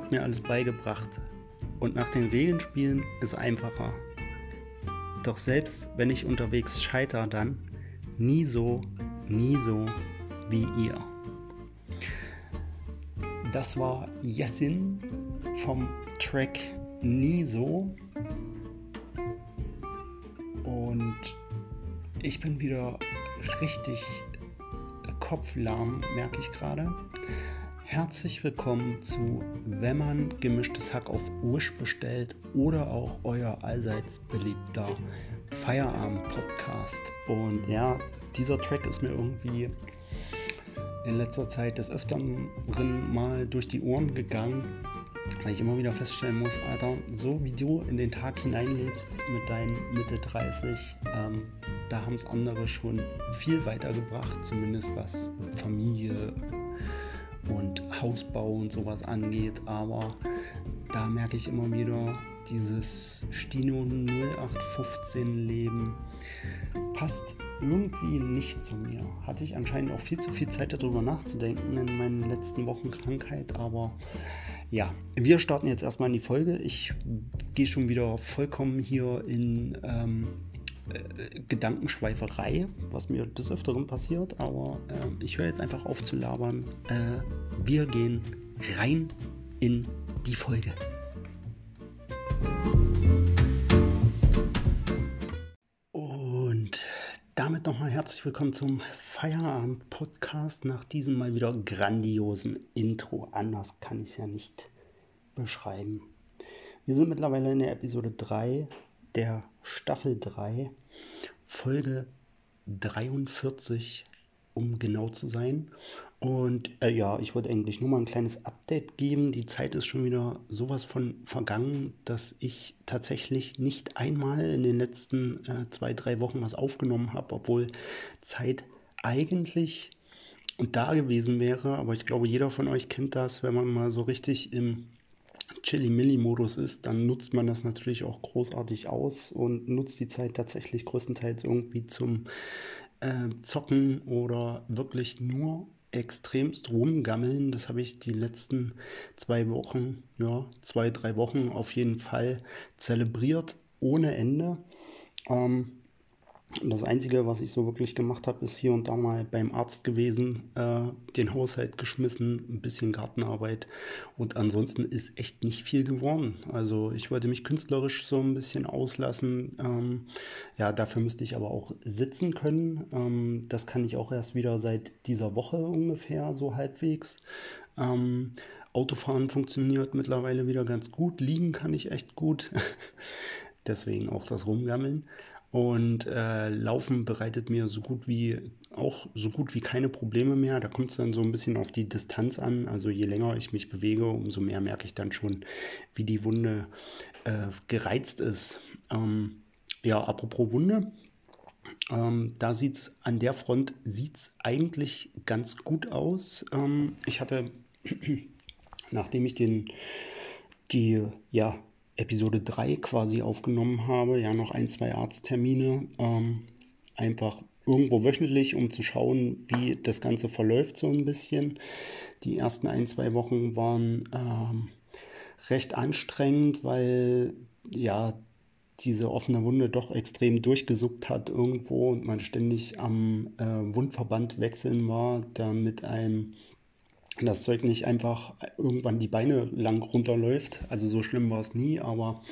habt mir alles beigebracht und nach den Regeln spielen ist einfacher. Doch selbst wenn ich unterwegs scheiter, dann nie so, nie so wie ihr. Das war Jessin vom Track Nie so. Und ich bin wieder richtig kopflahm, merke ich gerade. Herzlich willkommen zu Wenn man gemischtes Hack auf Ursch bestellt oder auch euer allseits beliebter Feierabend-Podcast. Und ja, dieser Track ist mir irgendwie in letzter Zeit des Öfteren mal durch die Ohren gegangen, weil ich immer wieder feststellen muss, Alter, so wie du in den Tag hineinlebst mit deinen Mitte 30, ähm, da haben es andere schon viel weiter gebracht, zumindest was Familie und Hausbau und sowas angeht. Aber da merke ich immer wieder, dieses Stino 0815 Leben passt irgendwie nicht zu mir. Hatte ich anscheinend auch viel zu viel Zeit darüber nachzudenken in meinen letzten Wochen Krankheit, aber ja, wir starten jetzt erstmal in die Folge. Ich gehe schon wieder vollkommen hier in ähm, äh, Gedankenschweiferei, was mir des Öfteren passiert, aber äh, ich höre jetzt einfach auf zu labern. Äh, wir gehen rein in die Folge. Und damit nochmal herzlich willkommen zum Feierabend-Podcast nach diesem mal wieder grandiosen Intro. Anders kann ich es ja nicht beschreiben. Wir sind mittlerweile in der Episode 3 der Staffel 3, Folge 43, um genau zu sein. Und äh, ja, ich wollte eigentlich nur mal ein kleines Update geben. Die Zeit ist schon wieder sowas von vergangen, dass ich tatsächlich nicht einmal in den letzten äh, zwei, drei Wochen was aufgenommen habe, obwohl Zeit eigentlich da gewesen wäre. Aber ich glaube, jeder von euch kennt das, wenn man mal so richtig im Chili-Milli-Modus ist, dann nutzt man das natürlich auch großartig aus und nutzt die Zeit tatsächlich größtenteils irgendwie zum äh, Zocken oder wirklich nur extremst rumgammeln. Das habe ich die letzten zwei Wochen, ja, zwei, drei Wochen auf jeden Fall zelebriert ohne Ende. Ähm, das Einzige, was ich so wirklich gemacht habe, ist hier und da mal beim Arzt gewesen, äh, den Haushalt geschmissen, ein bisschen Gartenarbeit und ansonsten ist echt nicht viel geworden. Also ich wollte mich künstlerisch so ein bisschen auslassen. Ähm, ja, dafür müsste ich aber auch sitzen können. Ähm, das kann ich auch erst wieder seit dieser Woche ungefähr so halbwegs. Ähm, Autofahren funktioniert mittlerweile wieder ganz gut. Liegen kann ich echt gut. Deswegen auch das Rumgammeln. Und äh, Laufen bereitet mir so gut wie auch so gut wie keine Probleme mehr. Da kommt es dann so ein bisschen auf die Distanz an. Also je länger ich mich bewege, umso mehr merke ich dann schon, wie die Wunde äh, gereizt ist. Ähm, ja, apropos Wunde. Ähm, da sieht es an der Front sieht's eigentlich ganz gut aus. Ähm, ich hatte, nachdem ich den, die, ja, Episode 3 quasi aufgenommen habe. Ja, noch ein, zwei Arzttermine. Ähm, einfach irgendwo wöchentlich, um zu schauen, wie das Ganze verläuft so ein bisschen. Die ersten ein, zwei Wochen waren ähm, recht anstrengend, weil ja diese offene Wunde doch extrem durchgesuckt hat irgendwo und man ständig am äh, Wundverband wechseln war, da mit einem das Zeug nicht einfach irgendwann die Beine lang runterläuft. Also so schlimm war es nie, aber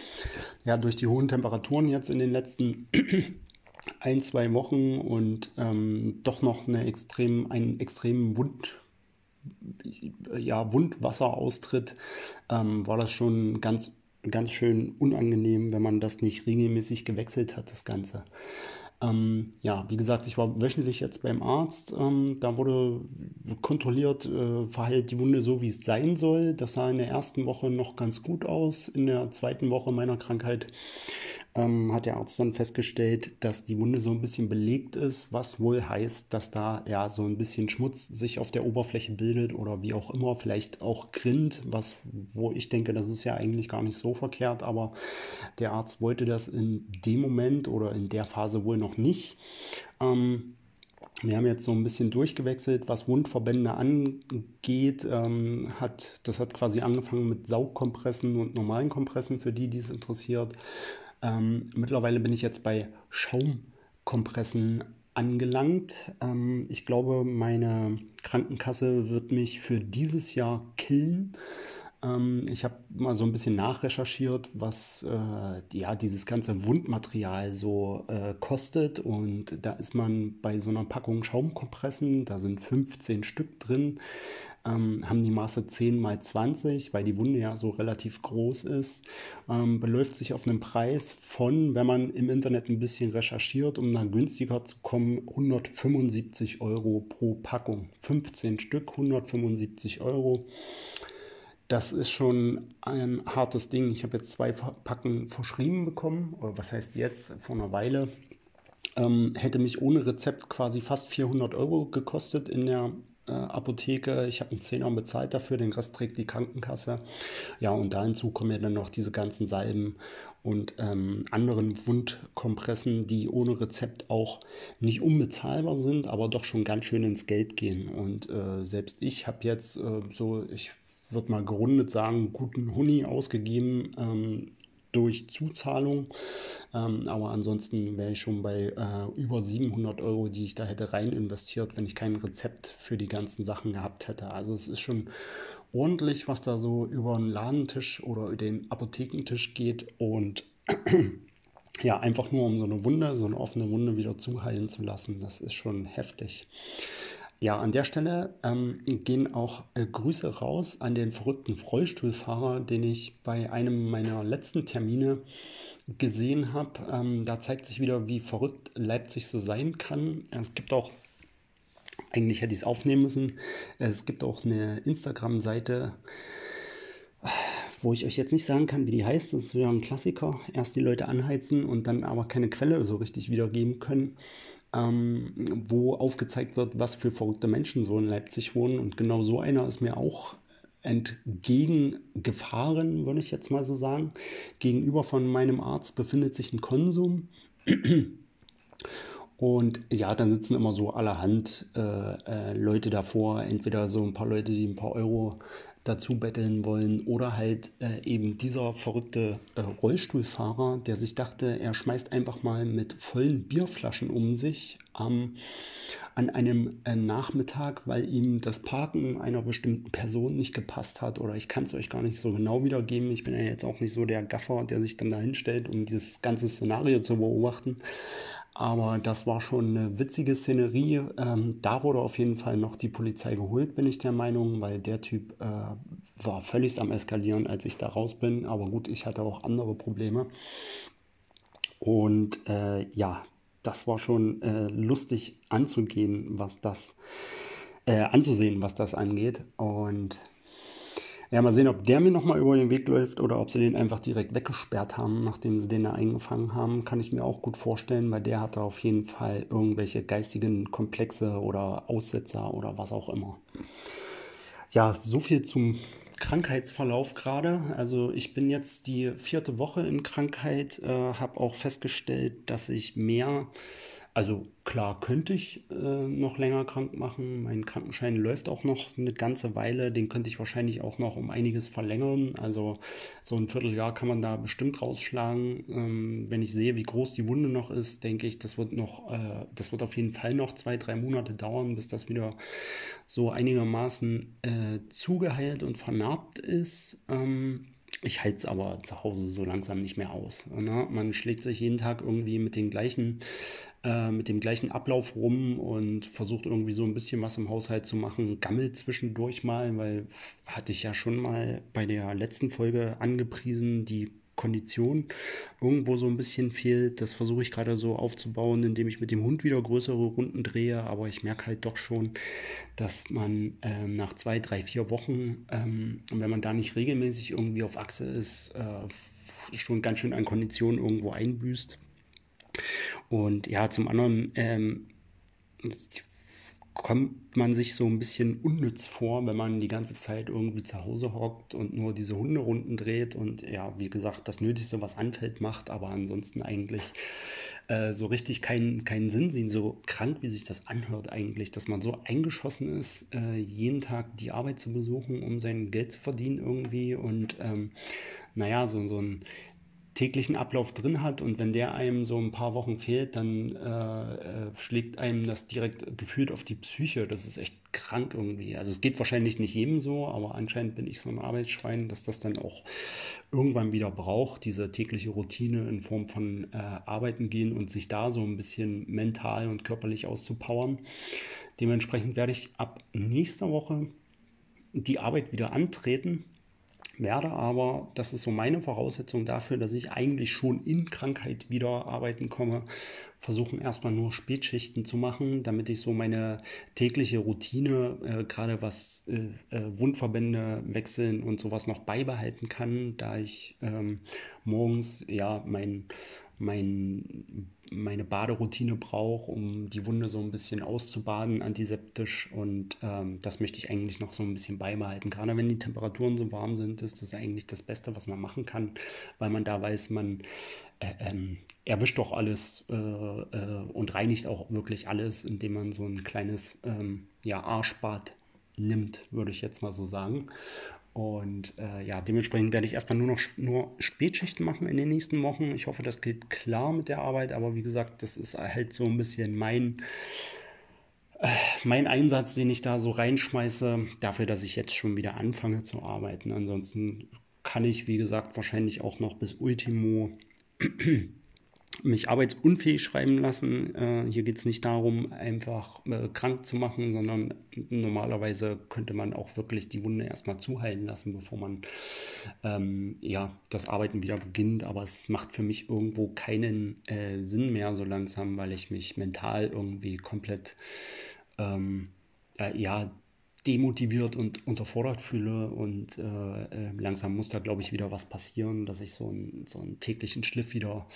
ja, durch die hohen Temperaturen jetzt in den letzten ein, zwei Wochen und ähm, doch noch eine extrem, einen extremen Wund, ja, Wundwasseraustritt, ähm, war das schon ganz, ganz schön unangenehm, wenn man das nicht regelmäßig gewechselt hat, das Ganze. Ähm, ja, wie gesagt, ich war wöchentlich jetzt beim Arzt. Ähm, da wurde kontrolliert, äh, verhält die Wunde so, wie es sein soll. Das sah in der ersten Woche noch ganz gut aus. In der zweiten Woche meiner Krankheit ähm, hat der Arzt dann festgestellt, dass die Wunde so ein bisschen belegt ist, was wohl heißt, dass da ja so ein bisschen Schmutz sich auf der Oberfläche bildet oder wie auch immer, vielleicht auch grinnt, was, wo ich denke, das ist ja eigentlich gar nicht so verkehrt, aber der Arzt wollte das in dem Moment oder in der Phase wohl noch nicht. Ähm, Wir haben jetzt so ein bisschen durchgewechselt, was Wundverbände angeht. Ähm, hat, das hat quasi angefangen mit Saugkompressen und normalen Kompressen, für die, die es interessiert. Ähm, mittlerweile bin ich jetzt bei Schaumkompressen angelangt. Ähm, ich glaube, meine Krankenkasse wird mich für dieses Jahr killen. Ähm, ich habe mal so ein bisschen nachrecherchiert, was äh, ja, dieses ganze Wundmaterial so äh, kostet. Und da ist man bei so einer Packung Schaumkompressen, da sind 15 Stück drin, ähm, haben die Maße 10 mal 20, weil die Wunde ja so relativ groß ist, ähm, beläuft sich auf einen Preis von, wenn man im Internet ein bisschen recherchiert, um dann günstiger zu kommen, 175 Euro pro Packung. 15 Stück, 175 Euro. Das ist schon ein hartes Ding. Ich habe jetzt zwei Packen verschrieben bekommen, oder was heißt jetzt, vor einer Weile. Ähm, hätte mich ohne Rezept quasi fast 400 Euro gekostet in der äh, Apotheke. Ich habe einen Zehner bezahlt dafür, den Rest trägt die Krankenkasse. Ja, und da hinzu kommen ja dann noch diese ganzen Salben und ähm, anderen Wundkompressen, die ohne Rezept auch nicht unbezahlbar sind, aber doch schon ganz schön ins Geld gehen. Und äh, selbst ich habe jetzt äh, so, ich wird mal gerundet sagen, guten Huni ausgegeben ähm, durch Zuzahlung. Ähm, aber ansonsten wäre ich schon bei äh, über 700 Euro, die ich da hätte rein investiert, wenn ich kein Rezept für die ganzen Sachen gehabt hätte. Also es ist schon ordentlich, was da so über den Ladentisch oder den Apothekentisch geht und ja, einfach nur um so eine Wunde, so eine offene Wunde wieder zuheilen zu lassen, das ist schon heftig. Ja, an der Stelle ähm, gehen auch äh, Grüße raus an den verrückten Rollstuhlfahrer, den ich bei einem meiner letzten Termine gesehen habe. Ähm, da zeigt sich wieder, wie verrückt Leipzig so sein kann. Es gibt auch, eigentlich hätte ich es aufnehmen müssen, es gibt auch eine Instagram-Seite, wo ich euch jetzt nicht sagen kann, wie die heißt. Das ist wieder ein Klassiker. Erst die Leute anheizen und dann aber keine Quelle so richtig wiedergeben können ähm, wo aufgezeigt wird, was für verrückte Menschen so in Leipzig wohnen. Und genau so einer ist mir auch entgegengefahren, würde ich jetzt mal so sagen. Gegenüber von meinem Arzt befindet sich ein Konsum. Und ja, dann sitzen immer so allerhand äh, äh, Leute davor, entweder so ein paar Leute, die ein paar Euro dazu betteln wollen oder halt äh, eben dieser verrückte äh, Rollstuhlfahrer, der sich dachte, er schmeißt einfach mal mit vollen Bierflaschen um sich ähm, an einem äh, Nachmittag, weil ihm das Parken einer bestimmten Person nicht gepasst hat oder ich kann es euch gar nicht so genau wiedergeben. Ich bin ja jetzt auch nicht so der Gaffer, der sich dann dahin stellt, um dieses ganze Szenario zu beobachten. Aber das war schon eine witzige Szenerie. Ähm, da wurde auf jeden Fall noch die Polizei geholt, bin ich der Meinung, weil der Typ äh, war völlig am Eskalieren, als ich da raus bin. Aber gut, ich hatte auch andere Probleme. Und äh, ja, das war schon äh, lustig anzugehen, was das äh, anzusehen, was das angeht. Und ja, mal sehen, ob der mir nochmal über den Weg läuft oder ob sie den einfach direkt weggesperrt haben, nachdem sie den da eingefangen haben. Kann ich mir auch gut vorstellen, weil der hatte auf jeden Fall irgendwelche geistigen Komplexe oder Aussetzer oder was auch immer. Ja, so viel zum Krankheitsverlauf gerade. Also ich bin jetzt die vierte Woche in Krankheit, äh, habe auch festgestellt, dass ich mehr also klar könnte ich äh, noch länger krank machen. Mein Krankenschein läuft auch noch eine ganze Weile. Den könnte ich wahrscheinlich auch noch um einiges verlängern. Also so ein Vierteljahr kann man da bestimmt rausschlagen. Ähm, wenn ich sehe, wie groß die Wunde noch ist, denke ich, das wird noch, äh, das wird auf jeden Fall noch zwei, drei Monate dauern, bis das wieder so einigermaßen äh, zugeheilt und vernarbt ist. Ähm, ich halte es aber zu Hause so langsam nicht mehr aus. Ne? Man schlägt sich jeden Tag irgendwie mit den gleichen äh, mit dem gleichen Ablauf rum und versucht irgendwie so ein bisschen was im Haushalt zu machen. Gammelt zwischendurch mal, weil hatte ich ja schon mal bei der letzten Folge angepriesen, die Kondition irgendwo so ein bisschen fehlt. Das versuche ich gerade so aufzubauen, indem ich mit dem Hund wieder größere Runden drehe. Aber ich merke halt doch schon, dass man ähm, nach zwei, drei, vier Wochen, ähm, wenn man da nicht regelmäßig irgendwie auf Achse ist, äh, schon ganz schön an Konditionen irgendwo einbüßt. Und ja, zum anderen ähm, kommt man sich so ein bisschen unnütz vor, wenn man die ganze Zeit irgendwie zu Hause hockt und nur diese Hunderunden dreht und ja, wie gesagt, das Nötigste, was anfällt, macht, aber ansonsten eigentlich äh, so richtig keinen keinen Sinn sehen, so krank, wie sich das anhört eigentlich, dass man so eingeschossen ist, äh, jeden Tag die Arbeit zu besuchen, um sein Geld zu verdienen irgendwie. Und ähm, naja, so, so ein täglichen Ablauf drin hat und wenn der einem so ein paar Wochen fehlt, dann äh, äh, schlägt einem das direkt gefühlt auf die Psyche. Das ist echt krank irgendwie. Also es geht wahrscheinlich nicht jedem so, aber anscheinend bin ich so ein Arbeitsschwein, dass das dann auch irgendwann wieder braucht, diese tägliche Routine in Form von äh, Arbeiten gehen und sich da so ein bisschen mental und körperlich auszupowern. Dementsprechend werde ich ab nächster Woche die Arbeit wieder antreten werde aber, das ist so meine Voraussetzung dafür, dass ich eigentlich schon in Krankheit wieder arbeiten komme, versuchen erstmal nur Spätschichten zu machen, damit ich so meine tägliche Routine, äh, gerade was äh, äh Wundverbände wechseln und sowas noch beibehalten kann, da ich ähm, morgens ja mein mein, meine Baderoutine brauche, um die Wunde so ein bisschen auszubaden, antiseptisch. Und ähm, das möchte ich eigentlich noch so ein bisschen beibehalten. Gerade wenn die Temperaturen so warm sind, ist das eigentlich das Beste, was man machen kann, weil man da weiß, man äh, ähm, erwischt doch alles äh, äh, und reinigt auch wirklich alles, indem man so ein kleines ähm, ja, Arschbad nimmt, würde ich jetzt mal so sagen. Und äh, ja, dementsprechend werde ich erstmal nur noch nur Spätschichten machen in den nächsten Wochen. Ich hoffe, das geht klar mit der Arbeit, aber wie gesagt, das ist halt so ein bisschen mein, äh, mein Einsatz, den ich da so reinschmeiße, dafür, dass ich jetzt schon wieder anfange zu arbeiten. Ansonsten kann ich, wie gesagt, wahrscheinlich auch noch bis Ultimo mich arbeitsunfähig schreiben lassen. Äh, hier geht es nicht darum, einfach äh, krank zu machen, sondern normalerweise könnte man auch wirklich die Wunde erstmal zuheilen lassen, bevor man ähm, ja, das Arbeiten wieder beginnt. Aber es macht für mich irgendwo keinen äh, Sinn mehr so langsam, weil ich mich mental irgendwie komplett ähm, äh, ja, demotiviert und unterfordert fühle und äh, äh, langsam muss da, glaube ich, wieder was passieren, dass ich so, ein, so einen täglichen Schliff wieder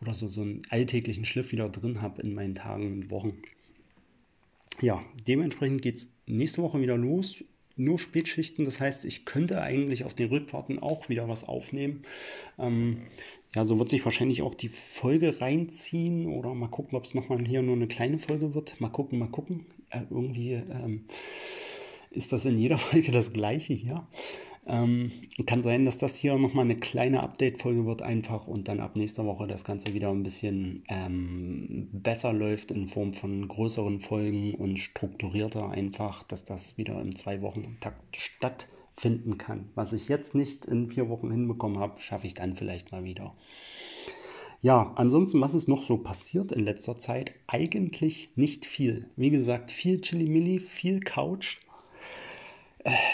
oder so, so einen alltäglichen Schliff wieder drin habe in meinen Tagen und Wochen. Ja, dementsprechend geht es nächste Woche wieder los. Nur Spätschichten, das heißt, ich könnte eigentlich auf den Rückfahrten auch wieder was aufnehmen. Ähm, ja, so wird sich wahrscheinlich auch die Folge reinziehen oder mal gucken, ob es nochmal hier nur eine kleine Folge wird. Mal gucken, mal gucken. Äh, irgendwie ähm, ist das in jeder Folge das gleiche hier. Ähm, kann sein, dass das hier nochmal eine kleine Update-Folge wird einfach und dann ab nächster Woche das Ganze wieder ein bisschen ähm, besser läuft in Form von größeren Folgen und strukturierter einfach, dass das wieder im Zwei-Wochen-Takt stattfinden kann. Was ich jetzt nicht in vier Wochen hinbekommen habe, schaffe ich dann vielleicht mal wieder. Ja, ansonsten, was ist noch so passiert in letzter Zeit? Eigentlich nicht viel. Wie gesagt, viel Chili-Milli, viel Couch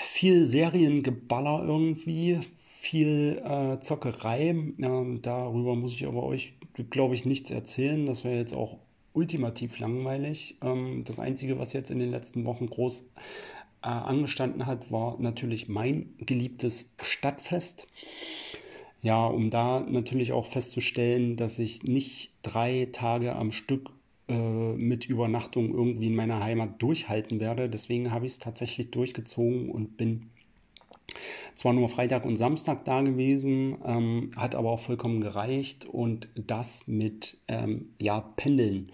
viel Seriengeballer irgendwie, viel äh, Zockerei. Ähm, darüber muss ich aber euch, glaube ich, nichts erzählen. Das wäre jetzt auch ultimativ langweilig. Ähm, das Einzige, was jetzt in den letzten Wochen groß äh, angestanden hat, war natürlich mein geliebtes Stadtfest. Ja, um da natürlich auch festzustellen, dass ich nicht drei Tage am Stück mit Übernachtung irgendwie in meiner Heimat durchhalten werde. Deswegen habe ich es tatsächlich durchgezogen und bin zwar nur Freitag und Samstag da gewesen, ähm, hat aber auch vollkommen gereicht und das mit ähm, ja, Pendeln.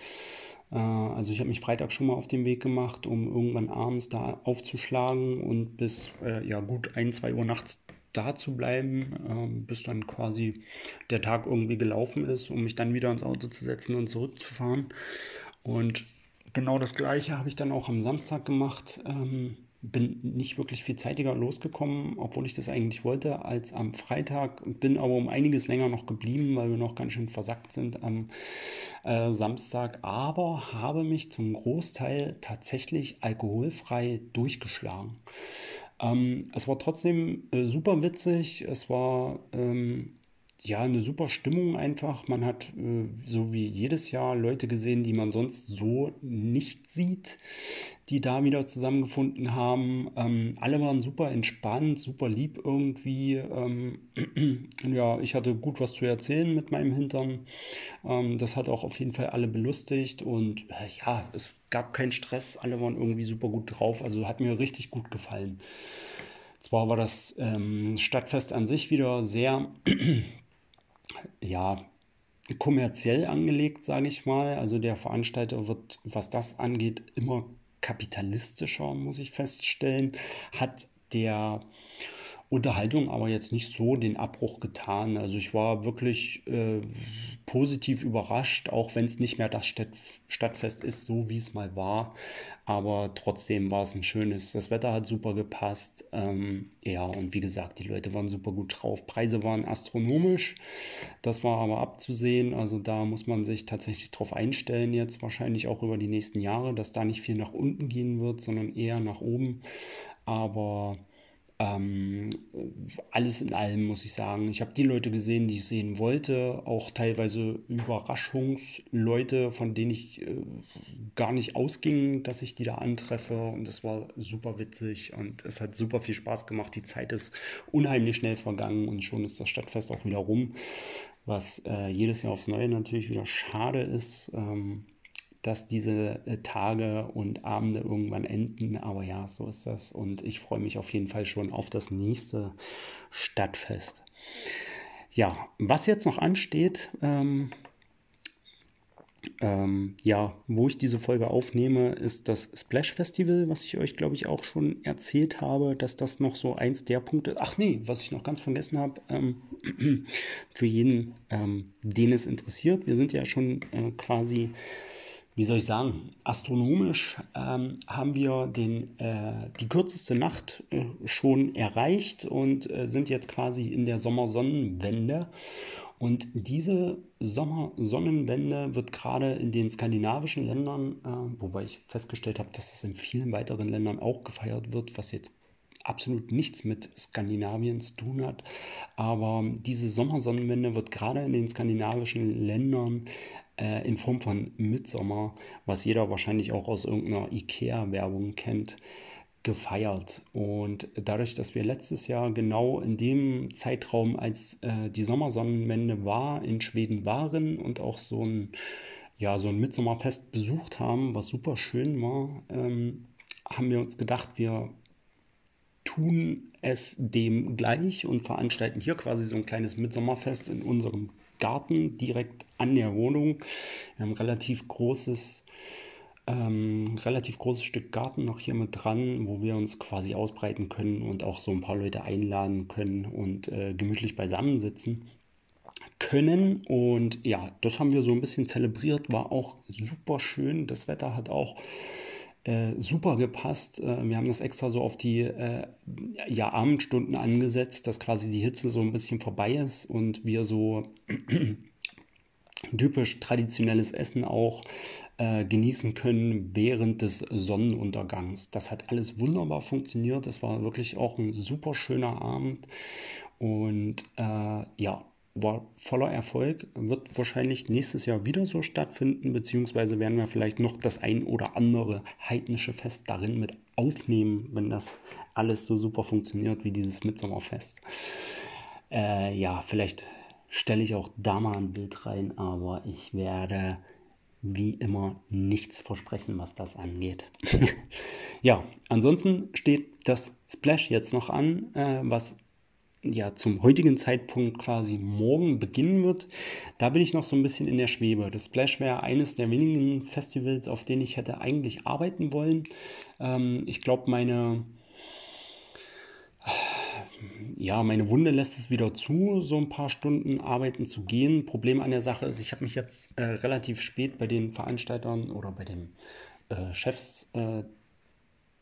Äh, also ich habe mich Freitag schon mal auf den Weg gemacht, um irgendwann abends da aufzuschlagen und bis äh, ja gut ein, zwei Uhr nachts da zu bleiben, ähm, bis dann quasi der Tag irgendwie gelaufen ist, um mich dann wieder ins Auto zu setzen und zurückzufahren. Und genau das gleiche habe ich dann auch am Samstag gemacht. Ähm, bin nicht wirklich viel zeitiger losgekommen, obwohl ich das eigentlich wollte, als am Freitag. Bin aber um einiges länger noch geblieben, weil wir noch ganz schön versackt sind am äh, Samstag. Aber habe mich zum Großteil tatsächlich alkoholfrei durchgeschlagen. Ähm, es war trotzdem äh, super witzig. Es war ähm, ja, eine super Stimmung einfach. Man hat äh, so wie jedes Jahr Leute gesehen, die man sonst so nicht sieht, die da wieder zusammengefunden haben. Ähm, alle waren super entspannt, super lieb irgendwie. Ähm, ja, ich hatte gut was zu erzählen mit meinem Hintern. Ähm, das hat auch auf jeden Fall alle belustigt und äh, ja, es gab keinen Stress. Alle waren irgendwie super gut drauf. Also hat mir richtig gut gefallen. Zwar war das ähm, Stadtfest an sich wieder sehr ja, kommerziell angelegt, sage ich mal. Also der Veranstalter wird, was das angeht, immer kapitalistischer, muss ich feststellen. Hat der Unterhaltung aber jetzt nicht so den Abbruch getan. Also ich war wirklich äh, positiv überrascht, auch wenn es nicht mehr das Stadt Stadtfest ist, so wie es mal war. Aber trotzdem war es ein schönes. Das Wetter hat super gepasst. Ähm, ja, und wie gesagt, die Leute waren super gut drauf. Preise waren astronomisch. Das war aber abzusehen. Also da muss man sich tatsächlich drauf einstellen, jetzt wahrscheinlich auch über die nächsten Jahre, dass da nicht viel nach unten gehen wird, sondern eher nach oben. Aber ähm, alles in allem muss ich sagen, ich habe die Leute gesehen, die ich sehen wollte, auch teilweise Überraschungsleute, von denen ich äh, gar nicht ausging, dass ich die da antreffe und das war super witzig und es hat super viel Spaß gemacht. Die Zeit ist unheimlich schnell vergangen und schon ist das Stadtfest auch wieder rum, was äh, jedes Jahr aufs Neue natürlich wieder schade ist. Ähm, dass diese äh, Tage und Abende irgendwann enden. Aber ja, so ist das. Und ich freue mich auf jeden Fall schon auf das nächste Stadtfest. Ja, was jetzt noch ansteht, ähm, ähm, ja, wo ich diese Folge aufnehme, ist das Splash Festival, was ich euch, glaube ich, auch schon erzählt habe, dass das noch so eins der Punkte. Ach nee, was ich noch ganz vergessen habe, ähm, für jeden, ähm, den es interessiert. Wir sind ja schon äh, quasi wie soll ich sagen, astronomisch ähm, haben wir den, äh, die kürzeste Nacht äh, schon erreicht und äh, sind jetzt quasi in der Sommersonnenwende. Und diese Sommersonnenwende wird gerade in den skandinavischen Ländern, äh, wobei ich festgestellt habe, dass es in vielen weiteren Ländern auch gefeiert wird, was jetzt absolut nichts mit Skandinavien zu tun hat. Aber diese Sommersonnenwende wird gerade in den skandinavischen Ländern äh, in Form von Midsommer, was jeder wahrscheinlich auch aus irgendeiner IKEA-Werbung kennt, gefeiert. Und dadurch, dass wir letztes Jahr genau in dem Zeitraum, als äh, die Sommersonnenwende war, in Schweden waren und auch so ein, ja, so ein Mitsommerfest besucht haben, was super schön war, ähm, haben wir uns gedacht, wir tun es dem gleich und veranstalten hier quasi so ein kleines Mitsommerfest in unserem Garten direkt an der Wohnung. Wir haben ein relativ großes, ähm, relativ großes Stück Garten noch hier mit dran, wo wir uns quasi ausbreiten können und auch so ein paar Leute einladen können und äh, gemütlich beisammensitzen können. Und ja, das haben wir so ein bisschen zelebriert, war auch super schön. Das Wetter hat auch äh, super gepasst. Äh, wir haben das extra so auf die äh, ja, Abendstunden angesetzt, dass quasi die Hitze so ein bisschen vorbei ist und wir so typisch traditionelles Essen auch äh, genießen können während des Sonnenuntergangs. Das hat alles wunderbar funktioniert. Das war wirklich auch ein super schöner Abend. Und äh, ja, war voller Erfolg, wird wahrscheinlich nächstes Jahr wieder so stattfinden, beziehungsweise werden wir vielleicht noch das ein oder andere heidnische Fest darin mit aufnehmen, wenn das alles so super funktioniert wie dieses Mitsommerfest. Äh, ja, vielleicht stelle ich auch da mal ein Bild rein, aber ich werde wie immer nichts versprechen, was das angeht. ja, ansonsten steht das Splash jetzt noch an, äh, was ja zum heutigen Zeitpunkt quasi morgen beginnen wird, da bin ich noch so ein bisschen in der Schwebe. Das Splash wäre eines der wenigen Festivals, auf denen ich hätte eigentlich arbeiten wollen. Ähm, ich glaube, meine ja, meine Wunde lässt es wieder zu, so ein paar Stunden arbeiten zu gehen. Problem an der Sache ist, ich habe mich jetzt äh, relativ spät bei den Veranstaltern oder bei den äh, Chefs äh,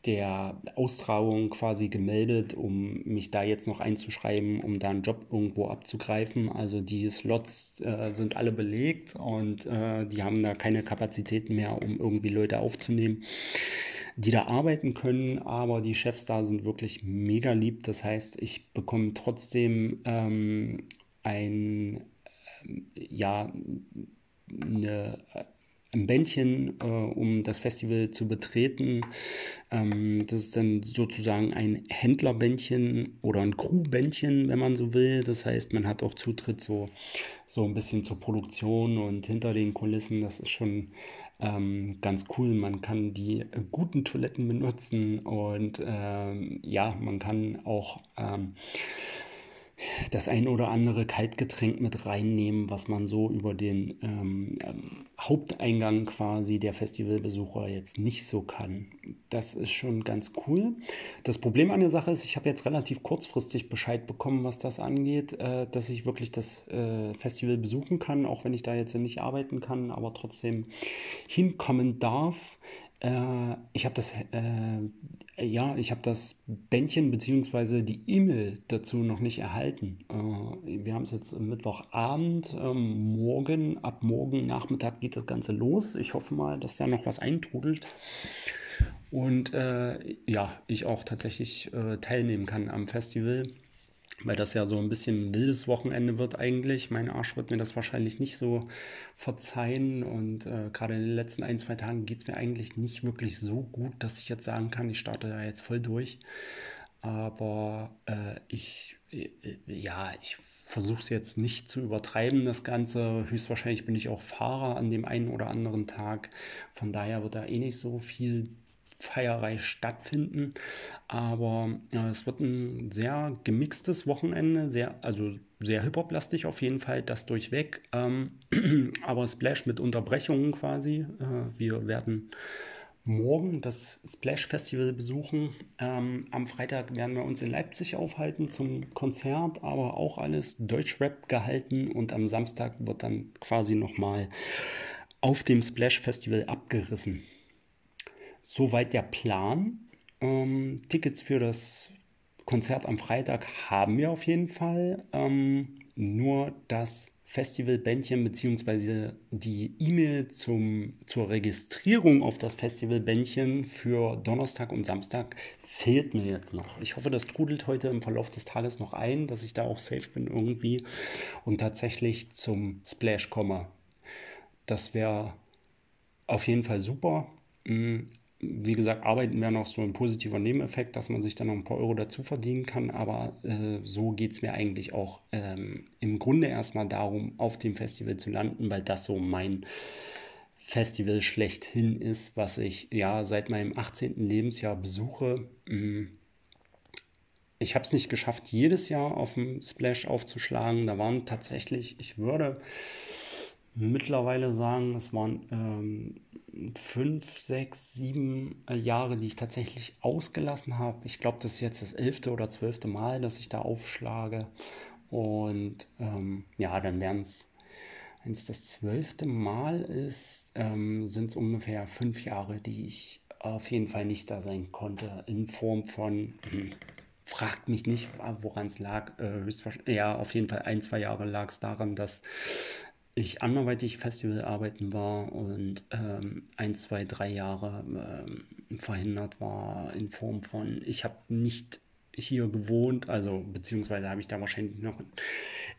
der Austragung quasi gemeldet, um mich da jetzt noch einzuschreiben, um da einen Job irgendwo abzugreifen. Also die Slots äh, sind alle belegt und äh, die haben da keine Kapazitäten mehr, um irgendwie Leute aufzunehmen, die da arbeiten können. Aber die Chefs da sind wirklich mega lieb. Das heißt, ich bekomme trotzdem ähm, ein, ähm, ja, eine ein Bändchen, äh, um das Festival zu betreten. Ähm, das ist dann sozusagen ein Händlerbändchen oder ein Crewbändchen, wenn man so will. Das heißt, man hat auch Zutritt so, so ein bisschen zur Produktion und hinter den Kulissen. Das ist schon ähm, ganz cool. Man kann die guten Toiletten benutzen und ähm, ja, man kann auch ähm, das ein oder andere Kaltgetränk mit reinnehmen, was man so über den ähm, ähm, Haupteingang quasi der Festivalbesucher jetzt nicht so kann. Das ist schon ganz cool. Das Problem an der Sache ist, ich habe jetzt relativ kurzfristig Bescheid bekommen, was das angeht, äh, dass ich wirklich das äh, Festival besuchen kann, auch wenn ich da jetzt nicht arbeiten kann, aber trotzdem hinkommen darf. Äh, ich habe das, äh, ja, ich habe das Bändchen bzw. die E-Mail dazu noch nicht erhalten. Äh, wir haben es jetzt Mittwochabend. Ähm, morgen, ab morgen Nachmittag geht das Ganze los. Ich hoffe mal, dass da noch was eintrudelt. Und äh, ja, ich auch tatsächlich äh, teilnehmen kann am Festival weil das ja so ein bisschen ein wildes Wochenende wird eigentlich. Mein Arsch wird mir das wahrscheinlich nicht so verzeihen und äh, gerade in den letzten ein, zwei Tagen geht es mir eigentlich nicht wirklich so gut, dass ich jetzt sagen kann, ich starte da jetzt voll durch. Aber äh, ich, äh, ja, ich versuche es jetzt nicht zu übertreiben, das Ganze. Höchstwahrscheinlich bin ich auch Fahrer an dem einen oder anderen Tag. Von daher wird da eh nicht so viel Feierei stattfinden. Aber ja, es wird ein sehr gemixtes Wochenende, sehr, also sehr Hip-Hop-lastig auf jeden Fall, das durchweg. Ähm, aber Splash mit Unterbrechungen quasi. Äh, wir werden morgen das Splash Festival besuchen. Ähm, am Freitag werden wir uns in Leipzig aufhalten zum Konzert, aber auch alles Deutschrap gehalten und am Samstag wird dann quasi nochmal auf dem Splash Festival abgerissen. Soweit der Plan. Ähm, Tickets für das Konzert am Freitag haben wir auf jeden Fall. Ähm, nur das Festivalbändchen bzw. die E-Mail zur Registrierung auf das Festivalbändchen für Donnerstag und Samstag fehlt mir jetzt noch. Ich hoffe, das trudelt heute im Verlauf des Tages noch ein, dass ich da auch safe bin irgendwie und tatsächlich zum Splash komme. Das wäre auf jeden Fall super. Wie gesagt, arbeiten wäre noch so ein positiver Nebeneffekt, dass man sich dann noch ein paar Euro dazu verdienen kann. Aber äh, so geht es mir eigentlich auch ähm, im Grunde erstmal darum, auf dem Festival zu landen, weil das so mein Festival schlechthin ist, was ich ja seit meinem 18. Lebensjahr besuche. Mm. Ich habe es nicht geschafft, jedes Jahr auf dem Splash aufzuschlagen. Da waren tatsächlich, ich würde mittlerweile sagen, es waren ähm, fünf, sechs, sieben äh, Jahre, die ich tatsächlich ausgelassen habe. Ich glaube, das ist jetzt das elfte oder zwölfte Mal, dass ich da aufschlage. Und ähm, ja, dann wären es, wenn es das zwölfte Mal ist, ähm, sind es ungefähr fünf Jahre, die ich auf jeden Fall nicht da sein konnte. In Form von, hm, fragt mich nicht, woran es lag. Äh, ja, auf jeden Fall ein, zwei Jahre lag es daran, dass ich anderweitig Festival arbeiten war und ähm, ein, zwei, drei Jahre ähm, verhindert war in Form von, ich habe nicht hier gewohnt, also beziehungsweise habe ich da wahrscheinlich noch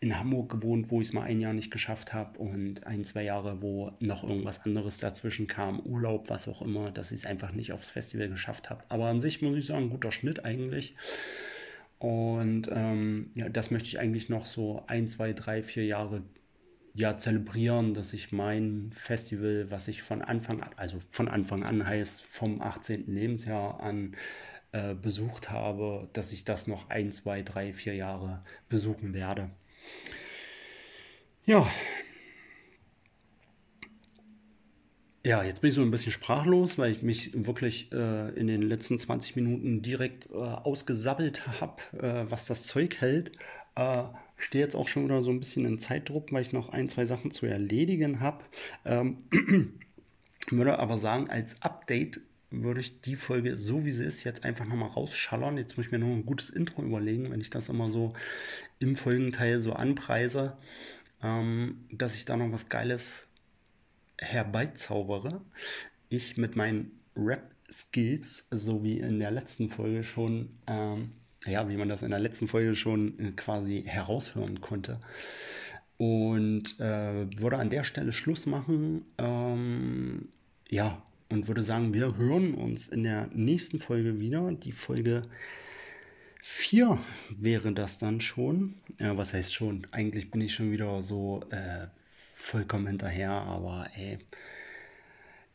in Hamburg gewohnt, wo ich es mal ein Jahr nicht geschafft habe und ein, zwei Jahre, wo noch irgendwas anderes dazwischen kam, Urlaub, was auch immer, dass ich es einfach nicht aufs Festival geschafft habe. Aber an sich muss ich sagen, guter Schnitt eigentlich. Und ähm, ja, das möchte ich eigentlich noch so ein, zwei, drei, vier Jahre ja, zelebrieren, dass ich mein Festival, was ich von Anfang an, also von Anfang an heißt, vom 18. Lebensjahr an äh, besucht habe, dass ich das noch ein, zwei, drei, vier Jahre besuchen werde. Ja. Ja, jetzt bin ich so ein bisschen sprachlos, weil ich mich wirklich äh, in den letzten 20 Minuten direkt äh, ausgesabbelt habe, äh, was das Zeug hält. Stehe jetzt auch schon wieder so ein bisschen in Zeitdruck, weil ich noch ein, zwei Sachen zu erledigen habe. Ähm, würde aber sagen, als Update würde ich die Folge so wie sie ist jetzt einfach nochmal rausschallern. Jetzt muss ich mir noch ein gutes Intro überlegen, wenn ich das immer so im Folgenteil so anpreise, ähm, dass ich da noch was Geiles herbeizaubere. Ich mit meinen Rap-Skills, so wie in der letzten Folge schon, ähm, ja, wie man das in der letzten Folge schon äh, quasi heraushören konnte. Und äh, würde an der Stelle Schluss machen. Ähm, ja, und würde sagen, wir hören uns in der nächsten Folge wieder. Die Folge 4 wäre das dann schon. Ja, was heißt schon? Eigentlich bin ich schon wieder so äh, vollkommen hinterher, aber ey,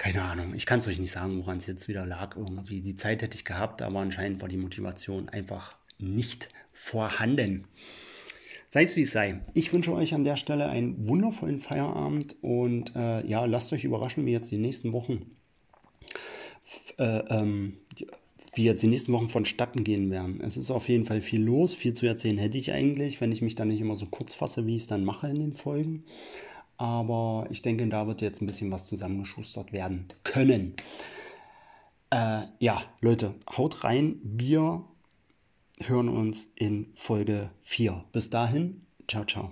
keine Ahnung. Ich kann es euch nicht sagen, woran es jetzt wieder lag. Irgendwie die Zeit hätte ich gehabt, aber anscheinend war die Motivation einfach nicht vorhanden. Sei es wie es sei. Ich wünsche euch an der Stelle einen wundervollen Feierabend und äh, ja, lasst euch überraschen, wie jetzt die nächsten Wochen, äh, ähm, wie jetzt die nächsten Wochen vonstatten gehen werden. Es ist auf jeden Fall viel los. Viel zu erzählen hätte ich eigentlich, wenn ich mich dann nicht immer so kurz fasse, wie ich es dann mache in den Folgen. Aber ich denke, da wird jetzt ein bisschen was zusammengeschustert werden können. Äh, ja, Leute, haut rein. Wir hören uns in Folge 4. Bis dahin, ciao, ciao.